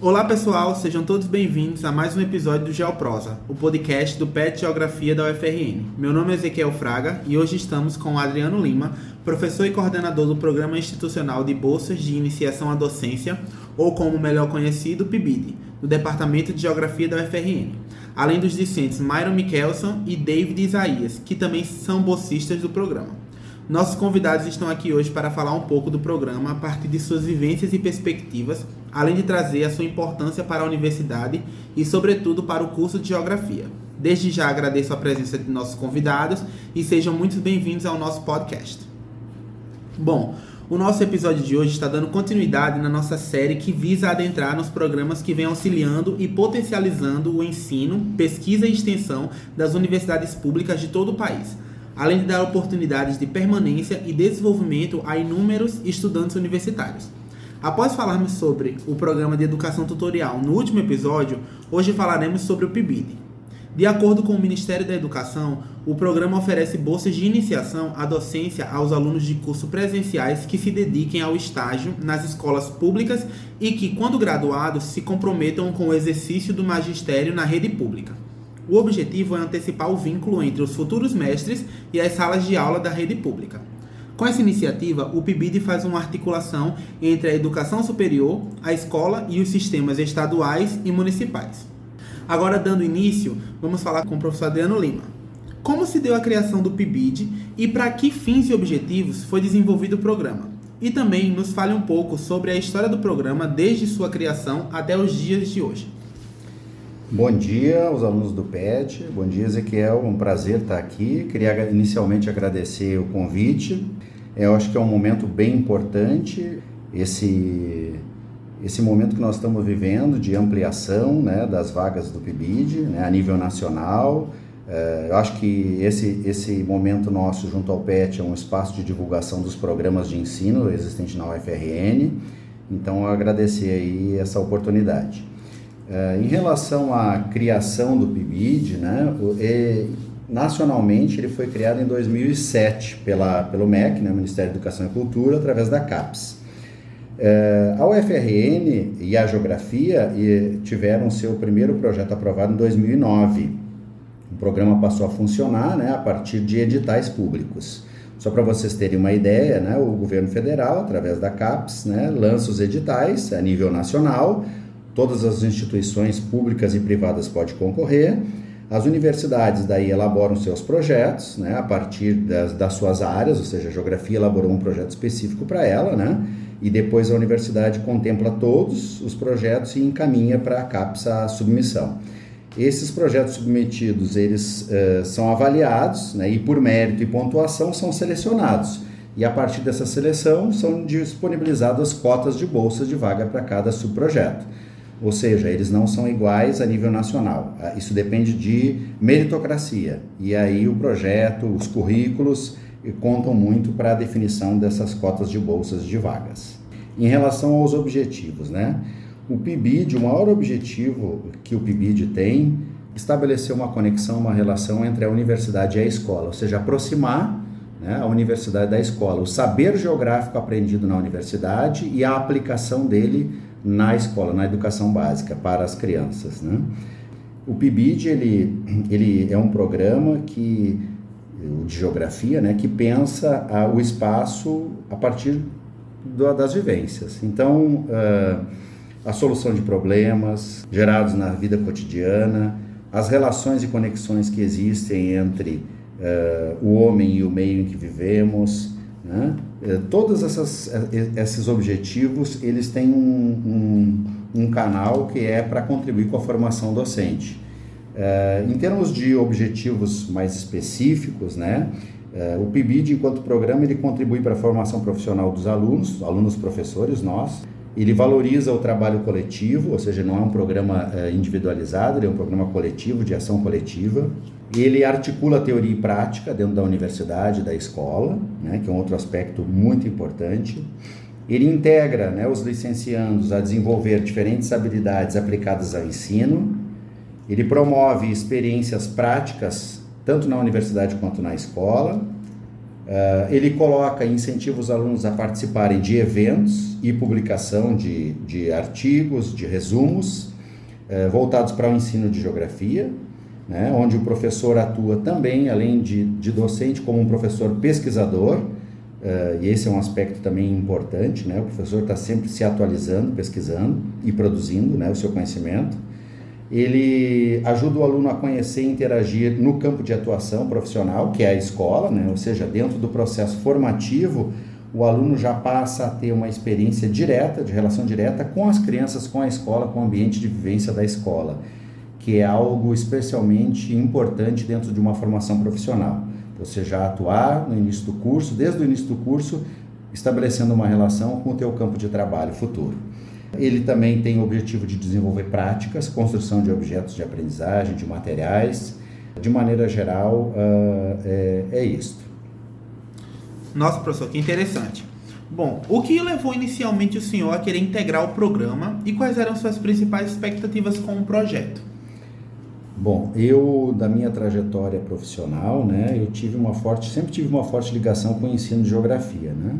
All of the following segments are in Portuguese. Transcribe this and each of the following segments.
Olá pessoal, sejam todos bem-vindos a mais um episódio do Geoprosa, o podcast do PET Geografia da UFRN. Meu nome é Ezequiel Fraga e hoje estamos com Adriano Lima, professor e coordenador do Programa Institucional de Bolsas de Iniciação à Docência, ou como melhor conhecido, PIBID, do Departamento de Geografia da UFRN, além dos discentes Myron Michelson e David Isaías, que também são bolsistas do programa. Nossos convidados estão aqui hoje para falar um pouco do programa a partir de suas vivências e perspectivas, além de trazer a sua importância para a universidade e, sobretudo, para o curso de Geografia. Desde já agradeço a presença de nossos convidados e sejam muito bem-vindos ao nosso podcast. Bom, o nosso episódio de hoje está dando continuidade na nossa série que visa adentrar nos programas que vêm auxiliando e potencializando o ensino, pesquisa e extensão das universidades públicas de todo o país além de dar oportunidades de permanência e desenvolvimento a inúmeros estudantes universitários. Após falarmos sobre o programa de educação tutorial no último episódio, hoje falaremos sobre o PIBID. De acordo com o Ministério da Educação, o programa oferece bolsas de iniciação à docência aos alunos de curso presenciais que se dediquem ao estágio nas escolas públicas e que, quando graduados, se comprometam com o exercício do magistério na rede pública. O objetivo é antecipar o vínculo entre os futuros mestres e as salas de aula da rede pública. Com essa iniciativa, o PIBID faz uma articulação entre a educação superior, a escola e os sistemas estaduais e municipais. Agora, dando início, vamos falar com o professor Adriano Lima. Como se deu a criação do PIBID e para que fins e objetivos foi desenvolvido o programa? E também nos fale um pouco sobre a história do programa desde sua criação até os dias de hoje. Bom dia aos alunos do PET, bom dia Ezequiel, um prazer estar aqui. Queria inicialmente agradecer o convite. Eu acho que é um momento bem importante esse esse momento que nós estamos vivendo de ampliação né, das vagas do PIBID né, a nível nacional. É, eu acho que esse, esse momento nosso junto ao PET é um espaço de divulgação dos programas de ensino existentes na UFRN. Então, agradecer aí essa oportunidade. É, em relação à criação do PIBID, né, é, nacionalmente ele foi criado em 2007 pela, pelo MEC, né, Ministério da Educação e Cultura, através da CAPES. É, a UFRN e a Geografia tiveram seu primeiro projeto aprovado em 2009. Programa passou a funcionar né, a partir de editais públicos. Só para vocês terem uma ideia, né, o governo federal, através da CAPES, né, lança os editais a nível nacional, Todas as instituições públicas e privadas podem concorrer. As universidades daí elaboram seus projetos, né, a partir das, das suas áreas, ou seja, a geografia elaborou um projeto específico para ela, né, e depois a universidade contempla todos os projetos e encaminha para a CAPES a submissão. Esses projetos submetidos, eles uh, são avaliados, né, e por mérito e pontuação são selecionados. E a partir dessa seleção são disponibilizadas cotas de bolsas de vaga para cada subprojeto. Ou seja, eles não são iguais a nível nacional. Ah, isso depende de meritocracia. E aí o projeto, os currículos contam muito para a definição dessas cotas de bolsas de vagas. Em relação aos objetivos, né? O PIBID, o maior objetivo que o PIBID tem, estabelecer uma conexão, uma relação entre a universidade e a escola, ou seja, aproximar né, a universidade da escola, o saber geográfico aprendido na universidade e a aplicação dele na escola, na educação básica para as crianças. Né? O PIBID ele, ele é um programa que de geografia, né, que pensa o espaço a partir do, das vivências. Então, uh, a solução de problemas gerados na vida cotidiana, as relações e conexões que existem entre uh, o homem e o meio em que vivemos, né? É, todos essas, é, esses objetivos eles têm um, um, um canal que é para contribuir com a formação docente. É, em termos de objetivos mais específicos, né, é, o PIBID, enquanto programa, ele contribui para a formação profissional dos alunos, alunos professores, nós. Ele valoriza o trabalho coletivo, ou seja, não é um programa é, individualizado, ele é um programa coletivo, de ação coletiva. Ele articula teoria e prática dentro da universidade, da escola, né, que é um outro aspecto muito importante. Ele integra né, os licenciandos a desenvolver diferentes habilidades aplicadas ao ensino. Ele promove experiências práticas tanto na universidade quanto na escola. Uh, ele coloca incentiva os alunos a participarem de eventos e publicação de, de artigos, de resumos, uh, voltados para o ensino de geografia, né, onde o professor atua também, além de, de docente, como um professor pesquisador, uh, e esse é um aspecto também importante, né, o professor está sempre se atualizando, pesquisando e produzindo né, o seu conhecimento. Ele ajuda o aluno a conhecer e interagir no campo de atuação profissional, que é a escola, né, ou seja, dentro do processo formativo, o aluno já passa a ter uma experiência direta, de relação direta com as crianças, com a escola, com o ambiente de vivência da escola que é algo especialmente importante dentro de uma formação profissional. Você já atuar no início do curso, desde o início do curso, estabelecendo uma relação com o teu campo de trabalho futuro. Ele também tem o objetivo de desenvolver práticas, construção de objetos de aprendizagem, de materiais. De maneira geral, uh, é, é isto. Nossa, professor, que interessante. Bom, o que levou inicialmente o senhor a querer integrar o programa e quais eram suas principais expectativas com o projeto? Bom, eu da minha trajetória profissional, né, eu tive uma forte, sempre tive uma forte ligação com o ensino de geografia, né?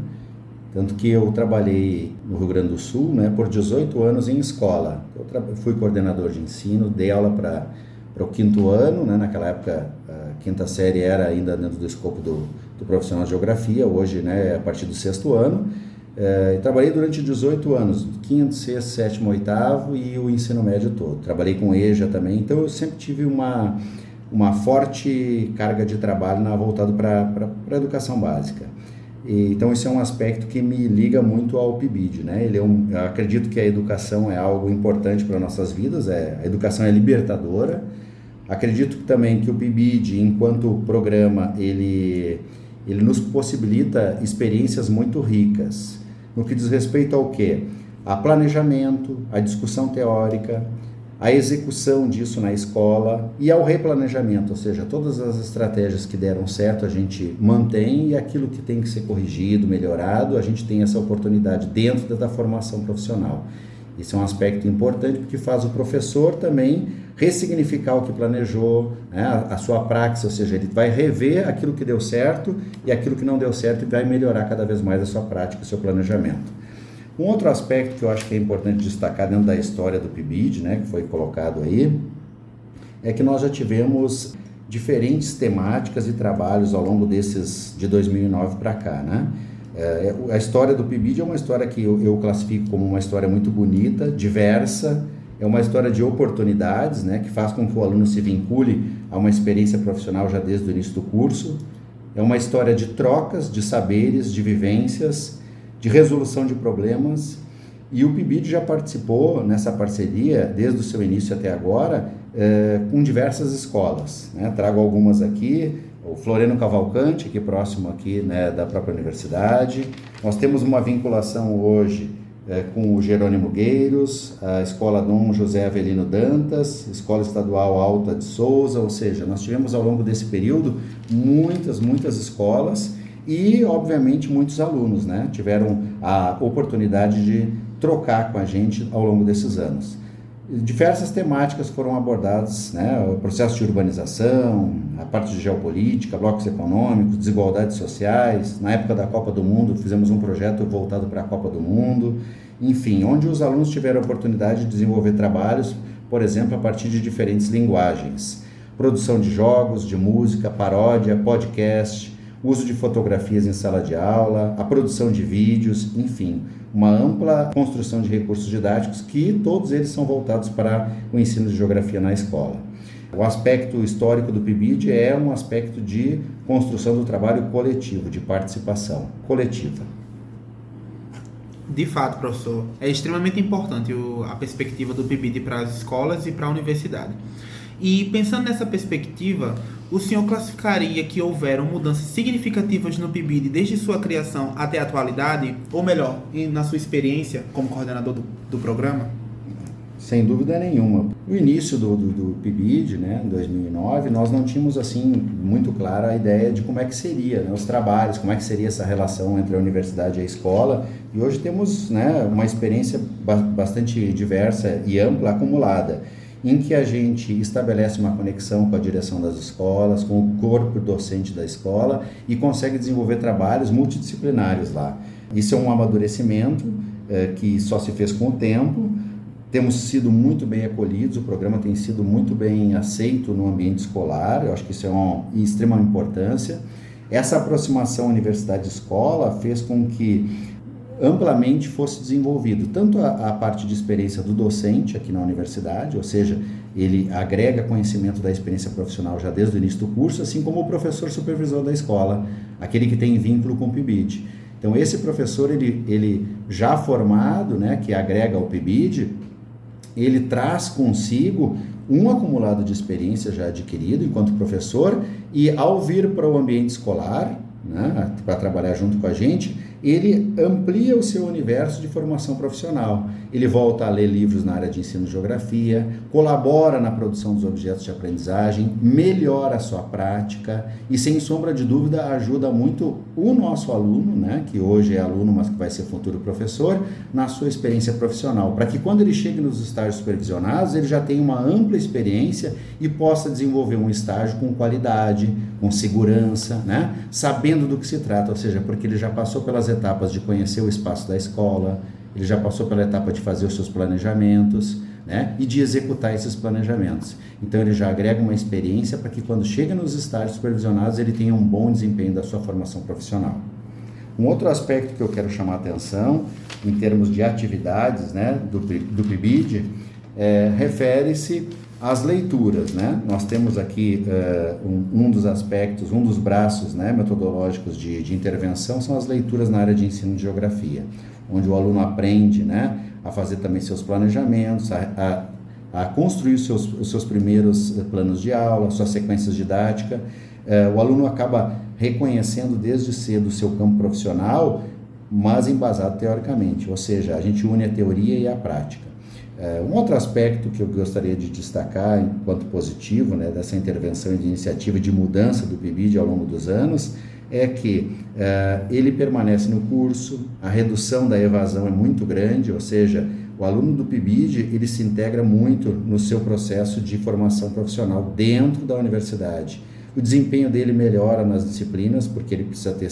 Tanto que eu trabalhei no Rio Grande do Sul, né, por 18 anos em escola. Eu fui coordenador de ensino, dei aula para o quinto ano, né? naquela época a quinta série era ainda dentro do escopo do, do profissional de geografia, hoje né, é a partir do sexto ano. É, trabalhei durante 18 anos, quinto, sexto, sétimo, oitavo e o ensino médio todo. Trabalhei com EJA também, então eu sempre tive uma, uma forte carga de trabalho na, voltado para a educação básica. E, então isso é um aspecto que me liga muito ao PIBID, né? Ele é um, eu acredito que a educação é algo importante para nossas vidas, é, a educação é libertadora. Acredito também que o PIBID, enquanto programa, ele, ele nos possibilita experiências muito ricas no que diz respeito ao quê? A planejamento, a discussão teórica, a execução disso na escola e ao replanejamento, ou seja, todas as estratégias que deram certo a gente mantém e aquilo que tem que ser corrigido, melhorado, a gente tem essa oportunidade dentro da formação profissional. Isso é um aspecto importante porque faz o professor também ressignificar o que planejou, né, a, sua praxis, ou seja, ele vai rever aquilo que deu certo e aquilo que não deu certo e vai melhorar cada vez mais a sua prática, o seu planejamento. Um outro aspecto que eu acho que é importante destacar dentro da história do PIBID, né, que foi colocado aí, é que nós já tivemos diferentes temáticas e trabalhos ao longo desses de 2009 para cá, né? É, a história do PIBID é uma história que eu, eu classifico como uma história muito bonita, diversa, é uma história de oportunidades, né, que faz com que o aluno se vincule a uma experiência profissional já desde o início do curso. É uma história de trocas de saberes, de vivências, de resolução de problemas. E o PIBID já participou nessa parceria, desde o seu início até agora, é, com diversas escolas. Né? Trago algumas aqui, o Floreno Cavalcante, aqui próximo aqui né, da própria universidade. Nós temos uma vinculação hoje é, com o Jerônimo Gueiros, a Escola Dom José Avelino Dantas, Escola Estadual Alta de Souza, ou seja, nós tivemos ao longo desse período muitas, muitas escolas e, obviamente, muitos alunos né, tiveram a oportunidade de trocar com a gente ao longo desses anos. Diversas temáticas foram abordadas, né, o processo de urbanização, a parte de geopolítica, blocos econômicos, desigualdades sociais. Na época da Copa do Mundo, fizemos um projeto voltado para a Copa do Mundo. Enfim, onde os alunos tiveram a oportunidade de desenvolver trabalhos, por exemplo, a partir de diferentes linguagens. Produção de jogos, de música, paródia, podcast, uso de fotografias em sala de aula, a produção de vídeos, enfim, uma ampla construção de recursos didáticos que todos eles são voltados para o ensino de geografia na escola. O aspecto histórico do PIBID é um aspecto de construção do trabalho coletivo, de participação coletiva. De fato, professor, é extremamente importante a perspectiva do PIBID para as escolas e para a universidade. E pensando nessa perspectiva, o senhor classificaria que houveram mudanças significativas no PIBID desde sua criação até a atualidade? Ou melhor, na sua experiência como coordenador do, do programa? Sem dúvida nenhuma. No início do, do, do PIBID, né, em 2009, nós não tínhamos assim muito clara a ideia de como é que seria né, os trabalhos, como é que seria essa relação entre a universidade e a escola. E hoje temos né, uma experiência bastante diversa e ampla acumulada. Em que a gente estabelece uma conexão com a direção das escolas, com o corpo docente da escola e consegue desenvolver trabalhos multidisciplinares lá. Isso é um amadurecimento é, que só se fez com o tempo. Temos sido muito bem acolhidos, o programa tem sido muito bem aceito no ambiente escolar, eu acho que isso é uma extrema importância. Essa aproximação universidade-escola fez com que amplamente fosse desenvolvido tanto a, a, parte de experiência do docente aqui na universidade, ou seja, ele agrega conhecimento da experiência profissional já desde o início do curso, assim como o professor supervisor da escola, aquele que tem vínculo com o PIBID. Então esse professor ele, ele já formado, né, que agrega ao PIBID, ele traz consigo um acumulado de experiência já adquirido enquanto professor e ao vir para o ambiente escolar, né, para trabalhar junto com a gente, ele amplia o seu universo de formação profissional. Ele volta a ler livros na área de ensino de geografia, colabora na produção dos objetos de aprendizagem, melhora a sua prática e, sem sombra de dúvida, ajuda muito o nosso aluno, né, que hoje é aluno, mas que vai ser futuro professor, na sua experiência profissional, para que quando ele chegue nos estágios supervisionados, ele já tenha uma ampla experiência e possa desenvolver um estágio com qualidade, com segurança, né, sabendo do que se trata, ou seja, porque ele já passou pelas etapas de conhecer o espaço da escola, ele já passou pela etapa de fazer os seus planejamentos, né? E de executar esses planejamentos. Então ele já agrega uma experiência para que quando chega nos estágios supervisionados ele tenha um bom desempenho da sua formação profissional. Um outro aspecto que eu quero chamar a atenção em termos de atividades, né, do, do PIBID, é, refere-se as leituras, né? Nós temos aqui uh, um, um, dos aspectos, um dos braços né, metodológicos de, de, intervenção são as leituras na área de ensino de geografia, onde o aluno aprende né, a fazer também seus planejamentos, a, a, a construir os seus, os seus primeiros planos de aula, suas sequências didáticas. Uh, o aluno acaba reconhecendo desde cedo o seu campo profissional, mas embasado teoricamente, ou seja, a gente une a teoria e a prática. É, um outro aspecto que eu gostaria de destacar enquanto positivo né, dessa intervenção e de iniciativa de mudança do PIBID ao longo dos anos é que é, ele permanece no curso, a redução da evasão é muito grande, ou seja, o aluno do PIBID ele se integra muito no seu processo de formação profissional dentro da universidade. O desempenho dele melhora nas disciplinas, porque ele precisa ter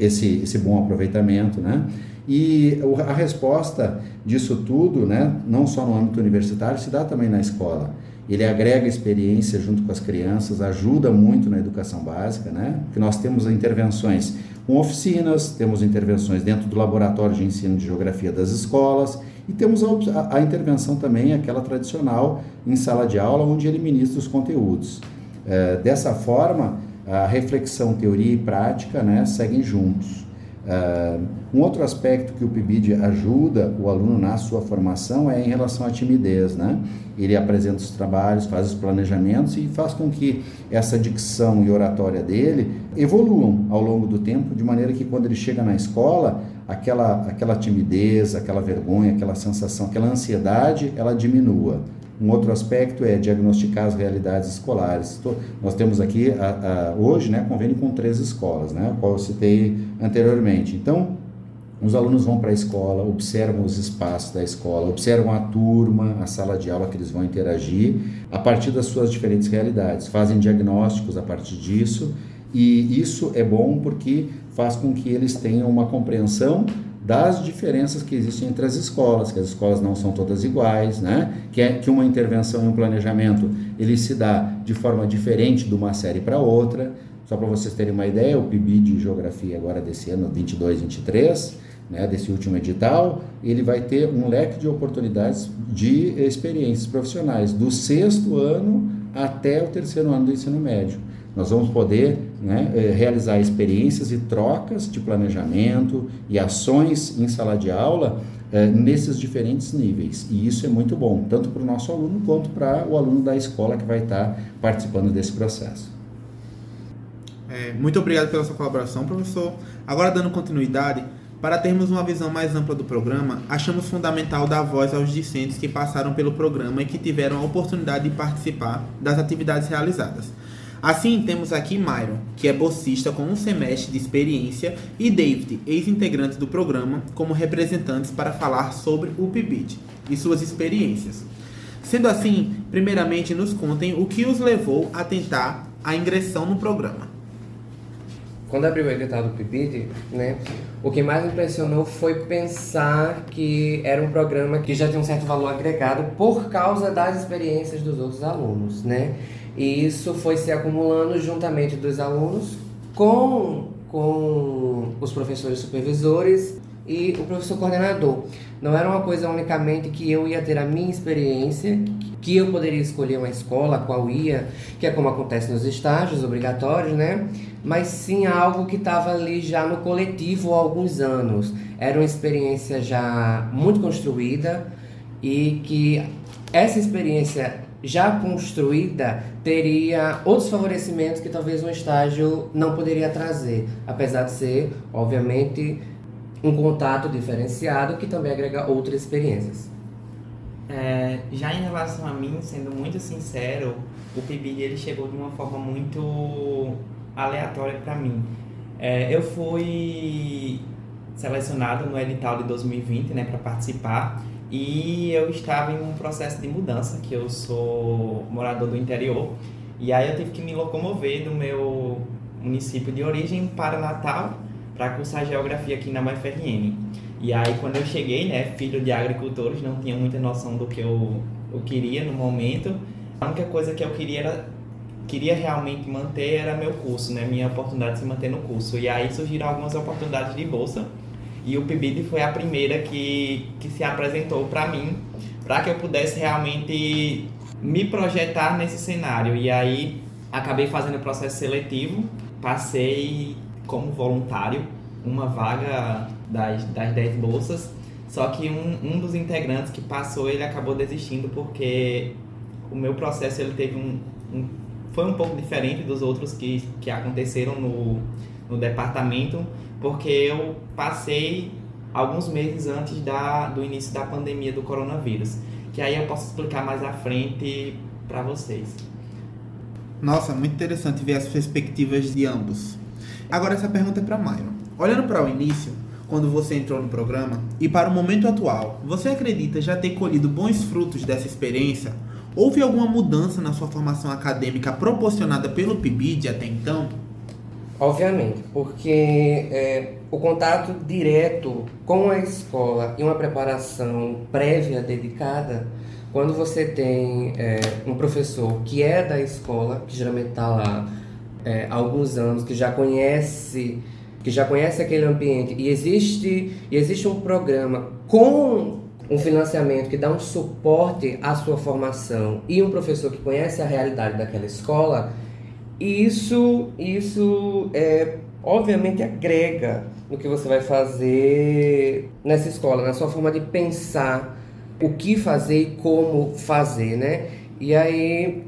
esse, esse bom aproveitamento, né? E a resposta disso tudo, né, não só no âmbito universitário, se dá também na escola. Ele agrega experiência junto com as crianças, ajuda muito na educação básica, né? Porque nós temos intervenções com oficinas, temos intervenções dentro do laboratório de ensino de geografia das escolas e temos a, a, intervenção também, aquela tradicional, em sala de aula, onde ele ministra os conteúdos. É, dessa forma, a reflexão, teoria e prática né, seguem juntos. Uh, um outro aspecto que o PIBID ajuda o aluno na sua formação é em relação à timidez, né? Ele apresenta os trabalhos, faz os planejamentos e faz com que essa dicção e oratória dele evoluam ao longo do tempo, de maneira que quando ele chega na escola, aquela, aquela timidez, aquela vergonha, aquela sensação, aquela ansiedade, ela diminua. Um outro aspecto é diagnosticar as realidades escolares. Nós temos aqui a, a, hoje né, convênio com três escolas, né, qual eu citei anteriormente. Então, os alunos vão para a escola, observam os espaços da escola, observam a turma, a sala de aula que eles vão interagir, a partir das suas diferentes realidades, fazem diagnósticos a partir disso, e isso é bom porque faz com que eles tenham uma compreensão das diferenças que existem entre as escolas, que as escolas não são todas iguais, né? que, é, que uma intervenção e um planejamento ele se dá de forma diferente de uma série para outra. Só para vocês terem uma ideia, o PIB de Geografia agora desse ano, 22, 23, né, desse último edital, ele vai ter um leque de oportunidades de experiências profissionais, do sexto ano até o terceiro ano do ensino médio. Nós vamos poder né, eh, realizar experiências e trocas de planejamento e ações em sala de aula eh, nesses diferentes níveis. E isso é muito bom, tanto para o nosso aluno quanto para o aluno da escola que vai estar participando desse processo. É, muito obrigado pela sua colaboração, professor. Agora, dando continuidade, para termos uma visão mais ampla do programa, achamos fundamental dar voz aos discentes que passaram pelo programa e que tiveram a oportunidade de participar das atividades realizadas. Assim, temos aqui Myron, que é bolsista com um semestre de experiência, e David, ex-integrante do programa, como representantes para falar sobre o PIBID e suas experiências. Sendo assim, primeiramente nos contem o que os levou a tentar a ingressão no programa. Quando abriu o edital do PIBID, né, o que mais impressionou foi pensar que era um programa que já tinha um certo valor agregado por causa das experiências dos outros alunos, né? E isso foi se acumulando juntamente dos alunos com, com os professores supervisores e o professor coordenador. Não era uma coisa unicamente que eu ia ter a minha experiência, que eu poderia escolher uma escola, qual ia, que é como acontece nos estágios obrigatórios, né? Mas sim algo que estava ali já no coletivo há alguns anos. Era uma experiência já muito construída e que essa experiência já construída teria outros favorecimentos que talvez um estágio não poderia trazer, apesar de ser, obviamente, um contato diferenciado que também agrega outras experiências. É, já em relação a mim, sendo muito sincero, o PIBID ele chegou de uma forma muito aleatória para mim. É, eu fui selecionado no edital de 2020 né, para participar e eu estava em um processo de mudança, que eu sou morador do interior, e aí eu tive que me locomover do meu município de origem para Natal para cursar geografia aqui na UFRN. E aí quando eu cheguei, né, filho de agricultores, não tinha muita noção do que eu, eu queria no momento. A única coisa que eu queria era queria realmente manter era meu curso, né, minha oportunidade de se manter no curso. E aí surgiram algumas oportunidades de bolsa e o PIBID foi a primeira que, que se apresentou para mim, para que eu pudesse realmente me projetar nesse cenário. E aí acabei fazendo o processo seletivo, passei como voluntário uma vaga das, das 10 bolsas, só que um, um dos integrantes que passou, ele acabou desistindo porque o meu processo ele teve um, um foi um pouco diferente dos outros que, que aconteceram no, no departamento, porque eu passei alguns meses antes da, do início da pandemia do coronavírus, que aí eu posso explicar mais à frente para vocês. Nossa, muito interessante ver as perspectivas de ambos. Agora essa pergunta é para Myron. Olhando para o início, quando você entrou no programa, e para o momento atual, você acredita já ter colhido bons frutos dessa experiência? Houve alguma mudança na sua formação acadêmica proporcionada pelo PIBID até então? Obviamente, porque é, o contato direto com a escola e uma preparação prévia dedicada, quando você tem é, um professor que é da escola, que geralmente está lá é, há alguns anos, que já conhece que já conhece aquele ambiente e existe e existe um programa com um financiamento que dá um suporte à sua formação e um professor que conhece a realidade daquela escola, isso, isso é, obviamente agrega no que você vai fazer nessa escola, na sua forma de pensar o que fazer e como fazer, né? E aí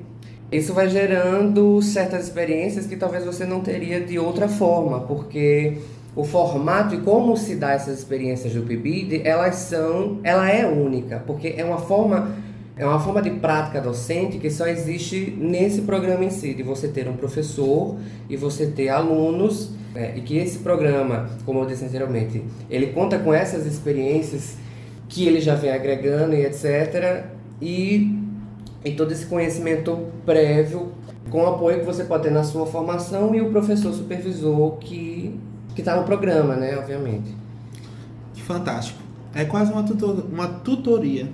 isso vai gerando certas experiências que talvez você não teria de outra forma, porque o formato e como se dá essas experiências do PIBID, elas são, ela é única, porque é uma forma é uma forma de prática docente que só existe nesse programa em si, de você ter um professor e você ter alunos, né, e que esse programa, como eu disse anteriormente, ele conta com essas experiências que ele já vem agregando e etc. E, e todo esse conhecimento prévio com o apoio que você pode ter na sua formação e o professor supervisor que que está no programa, né, obviamente. Fantástico. É quase uma, tutor, uma tutoria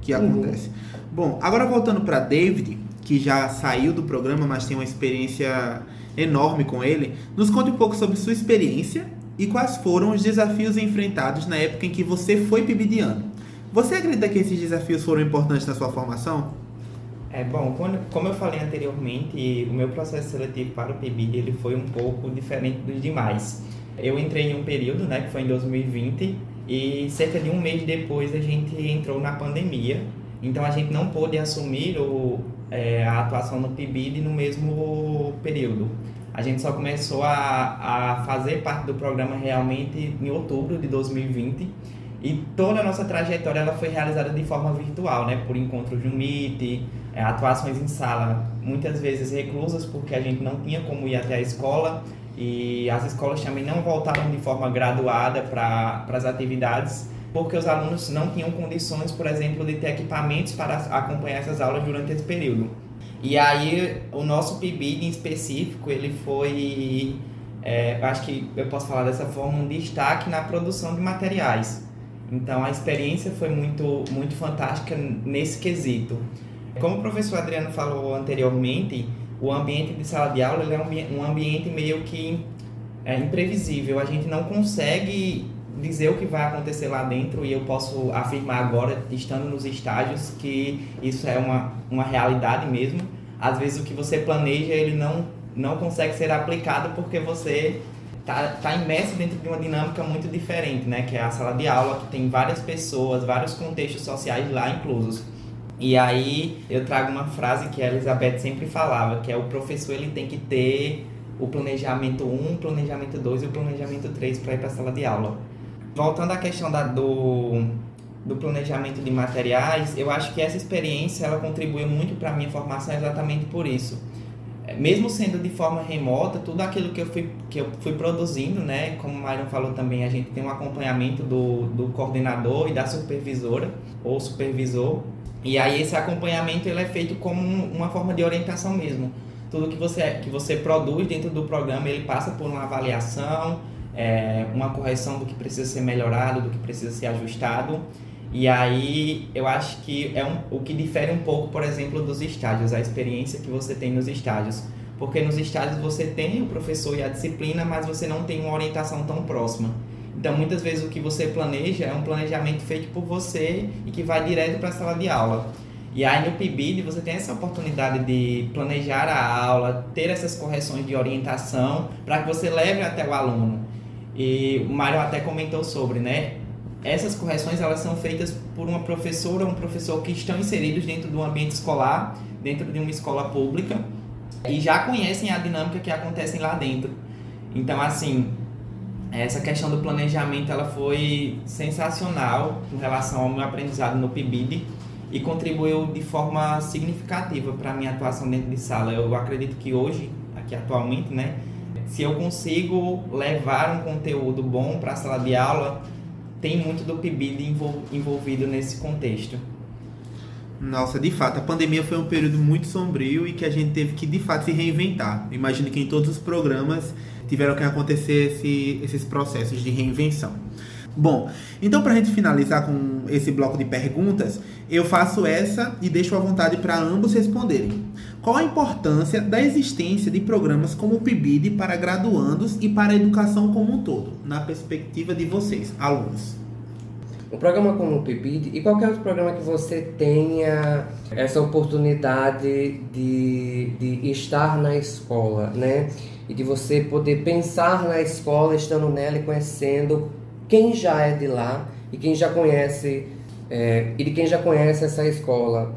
que acontece. Uhum. Bom, agora voltando para David, que já saiu do programa, mas tem uma experiência enorme com ele, nos conte um pouco sobre sua experiência e quais foram os desafios enfrentados na época em que você foi pibidiano. Você acredita que esses desafios foram importantes na sua formação? É bom, quando, como eu falei anteriormente, o meu processo seletivo para o PIBID ele foi um pouco diferente dos demais. Eu entrei em um período, né, que foi em 2020, e cerca de um mês depois a gente entrou na pandemia. Então a gente não pôde assumir o, é, a atuação no PIBID no mesmo período. A gente só começou a, a fazer parte do programa realmente em outubro de 2020 e toda a nossa trajetória ela foi realizada de forma virtual, né? Por encontros no Meet, é, atuações em sala, muitas vezes reclusas porque a gente não tinha como ir até a escola e as escolas também não voltaram de forma graduada para as atividades. porque os alunos não tinham condições, por exemplo, de ter equipamentos para acompanhar essas aulas durante esse período. E aí, o nosso PIBID em específico, ele foi, é, acho que eu posso falar dessa forma, um destaque na produção de materiais. Então, a experiência foi muito, muito fantástica nesse quesito. Como o professor Adriano falou anteriormente, o ambiente de sala de aula é um ambiente meio que é, imprevisível. A gente não consegue dizer o que vai acontecer lá dentro e eu posso afirmar agora, estando nos estágios, que isso é uma, uma realidade mesmo. Às vezes o que você planeja, ele não, não consegue ser aplicado porque você está tá imerso dentro de uma dinâmica muito diferente, né? Que é a sala de aula, que tem várias pessoas, vários contextos sociais lá inclusos. E aí eu trago uma frase que a Elizabeth sempre falava, que é o professor ele tem que ter o planejamento 1, o planejamento 2 e o planejamento 3 para ir para a sala de aula voltando à questão da, do, do planejamento de materiais, eu acho que essa experiência ela contribuiu muito para a minha formação exatamente por isso. Mesmo sendo de forma remota, tudo aquilo que eu fui, que eu fui produzindo, né, como o Myron falou também, a gente tem um acompanhamento do, do coordenador e da supervisora ou supervisor, e aí esse acompanhamento ele é feito como uma forma de orientação mesmo. Tudo que você, que você produz dentro do programa, ele passa por uma avaliação, é, uma correção do que precisa ser melhorado, do que precisa ser ajustado. E aí eu acho que é um, o que difere um pouco, por exemplo, dos estágios, a experiência que você tem nos estágios. Porque nos estágios você tem o professor e a disciplina, mas você não tem uma orientação tão próxima. Então, muitas vezes o que você planeja é um planejamento feito por você e que vai direto para a sala de aula. E aí no PIBID você tem essa oportunidade de planejar a aula, ter essas correções de orientação para que você leve até o aluno. E o Mário até comentou sobre, né? Essas correções elas são feitas por uma professora ou um professor que estão inseridos dentro do ambiente escolar, dentro de uma escola pública e já conhecem a dinâmica que acontece lá dentro. Então, assim, essa questão do planejamento ela foi sensacional com relação ao meu aprendizado no PIBID e contribuiu de forma significativa para a minha atuação dentro de sala. Eu acredito que hoje, aqui atualmente, né, se eu consigo levar um conteúdo bom para a sala de aula, tem muito do PIBID envolvido nesse contexto. Nossa, de fato, a pandemia foi um período muito sombrio e que a gente teve que, de fato, se reinventar. Imagino que em todos os programas tiveram que acontecer esse, esses processos de reinvenção. Bom, então para a gente finalizar com esse bloco de perguntas, eu faço essa e deixo à vontade para ambos responderem. Qual a importância da existência de programas como o PIBID para graduandos e para a educação como um todo, na perspectiva de vocês, alunos? Um programa como o PIBID e qualquer outro programa que você tenha essa oportunidade de, de estar na escola, né? E de você poder pensar na escola, estando nela e conhecendo quem já é de lá e quem já conhece é, e de quem já conhece essa escola,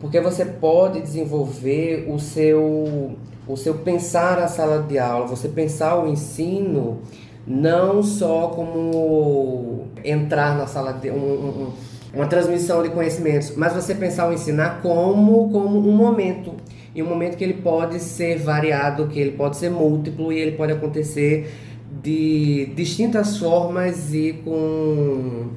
porque você pode desenvolver o seu o seu pensar a sala de aula, você pensar o ensino não só como entrar na sala de um, um, uma transmissão de conhecimentos, mas você pensar o ensinar como como um momento e um momento que ele pode ser variado, que ele pode ser múltiplo e ele pode acontecer de distintas formas e com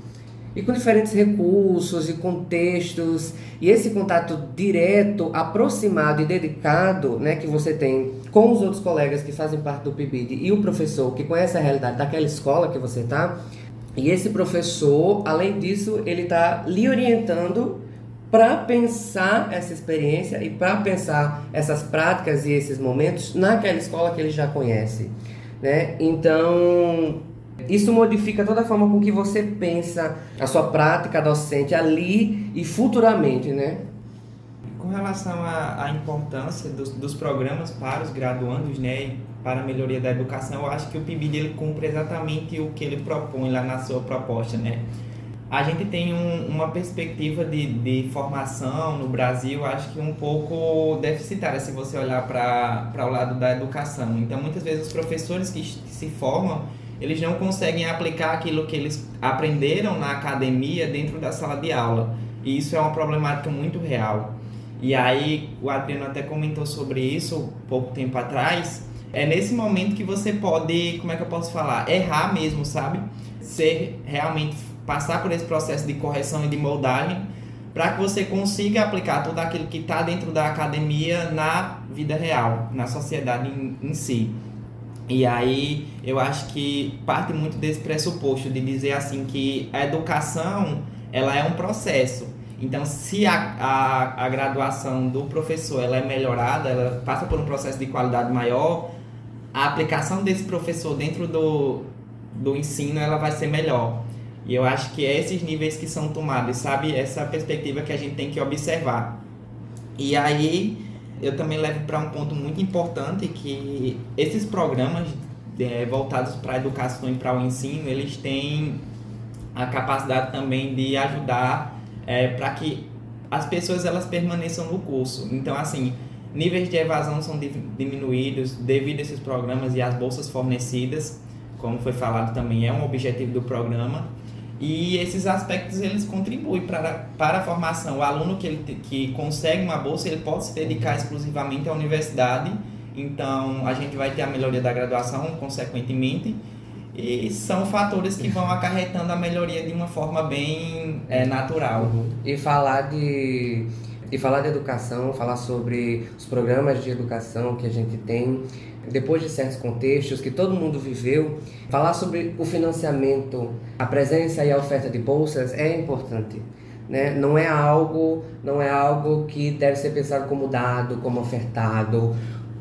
e com diferentes recursos e contextos. E esse contato direto, aproximado e dedicado, né, que você tem com os outros colegas que fazem parte do PIBID e o professor que conhece a realidade daquela escola que você está, e esse professor, além disso, ele está lhe orientando para pensar essa experiência e para pensar essas práticas e esses momentos naquela escola que ele já conhece. Né? Então, isso modifica toda a forma com que você pensa a sua prática docente ali e futuramente, né? Com relação à, importância dos, dos, programas para os graduandos, né, para a melhoria da educação, eu acho que o PIBID ele cumpre exatamente o que ele propõe lá na sua proposta, né? A gente tem um, uma perspectiva de, de formação no Brasil, acho que um pouco deficitária se você olhar para o lado da educação. Então, muitas vezes os professores que, se formam, eles não conseguem aplicar aquilo que eles aprenderam na academia dentro da sala de aula. E isso é uma problemática muito real. E aí, o Adriano até comentou sobre isso pouco tempo atrás. É nesse momento que você pode, como é que eu posso falar? Errar mesmo, sabe? Ser realmente passar por esse processo de correção e de moldagem para que você consiga aplicar tudo aquilo que está dentro da academia na vida real, na sociedade em, em si. E aí eu acho que parte muito desse pressuposto de dizer assim que a educação ela é um processo. Então, se a, a, a graduação do professor ela é melhorada, ela passa por um processo de qualidade maior, a aplicação desse professor dentro do, do ensino ela vai ser melhor. E eu acho que é esses níveis que são tomados, sabe? Essa perspectiva que a gente tem que observar. E aí eu também levo para um ponto muito importante que esses programas é, voltados para a educação e para o ensino, eles têm a capacidade também de ajudar é, para que as pessoas elas permaneçam no curso. Então, assim, níveis de evasão são diminuídos devido a esses programas e às bolsas fornecidas, como foi falado também, é um objetivo do programa. E esses aspectos eles contribuem para, para a formação. O aluno que, ele, que consegue uma bolsa, ele pode se dedicar exclusivamente à universidade. Então, a gente vai ter a melhoria da graduação, consequentemente. E são fatores que vão acarretando a melhoria de uma forma bem é, natural. E falar de e falar de educação, falar sobre os programas de educação que a gente tem, depois de certos contextos que todo mundo viveu, falar sobre o financiamento, a presença e a oferta de bolsas é importante. Né? Não é algo, não é algo que deve ser pensado como dado, como ofertado,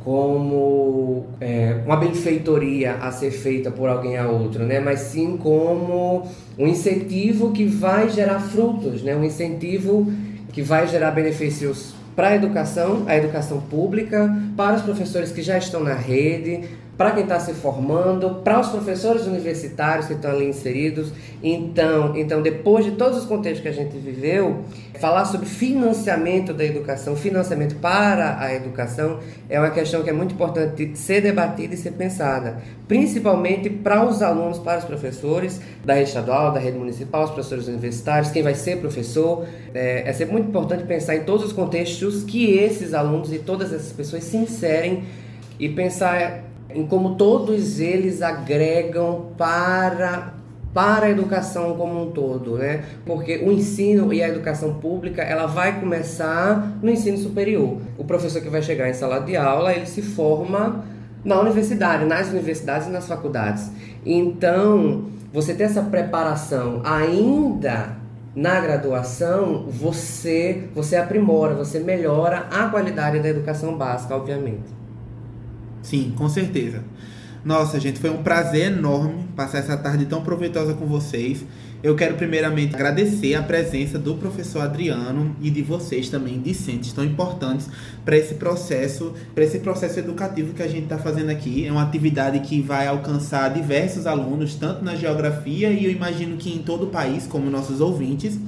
como é, uma benfeitoria a ser feita por alguém a outro, né? Mas sim como um incentivo que vai gerar frutos, né? Um incentivo que vai gerar benefícios para a educação, a educação pública, para os professores que já estão na rede, para quem está se formando, para os professores universitários que estão ali inseridos. Então, então, depois de todos os contextos que a gente viveu, falar sobre financiamento da educação, financiamento para a educação, é uma questão que é muito importante ser debatida e ser pensada, principalmente para os alunos, para os professores da rede estadual, da rede municipal, os professores universitários, quem vai ser professor. É, é sempre muito importante pensar em todos os contextos que esses alunos e todas essas pessoas se inserem e pensar em como todos eles agregam para para a educação como um todo, né? Porque o ensino e a educação pública, ela vai começar no ensino superior. O professor que vai chegar em sala de aula, ele se forma na universidade, nas universidades e nas faculdades. Então, você ter essa preparação ainda na graduação, você você aprimora, você melhora a qualidade da educação básica, obviamente. Sim, com certeza. Nossa, gente, foi um prazer enorme passar essa tarde tão proveitosa com vocês. Eu quero primeiramente agradecer a presença do professor Adriano e de vocês também, discentes tão importantes para esse processo, para esse processo educativo que a gente está fazendo aqui. É uma atividade que vai alcançar diversos alunos, tanto na geografia e eu imagino que em todo o país, como nossos ouvintes.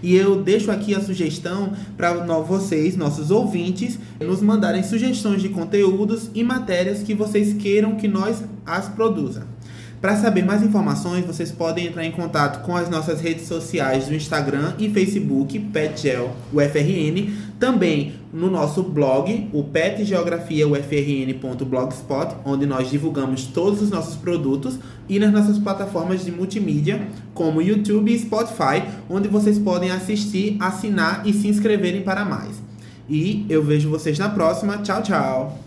E eu deixo aqui a sugestão para vocês, nossos ouvintes, nos mandarem sugestões de conteúdos e matérias que vocês queiram que nós as produza. Para saber mais informações, vocês podem entrar em contato com as nossas redes sociais do Instagram e Facebook, PetGel UFRN, também no nosso blog, o petgeografiaufrn.blogspot, onde nós divulgamos todos os nossos produtos, e nas nossas plataformas de multimídia, como YouTube e Spotify, onde vocês podem assistir, assinar e se inscreverem para mais. E eu vejo vocês na próxima. Tchau, tchau!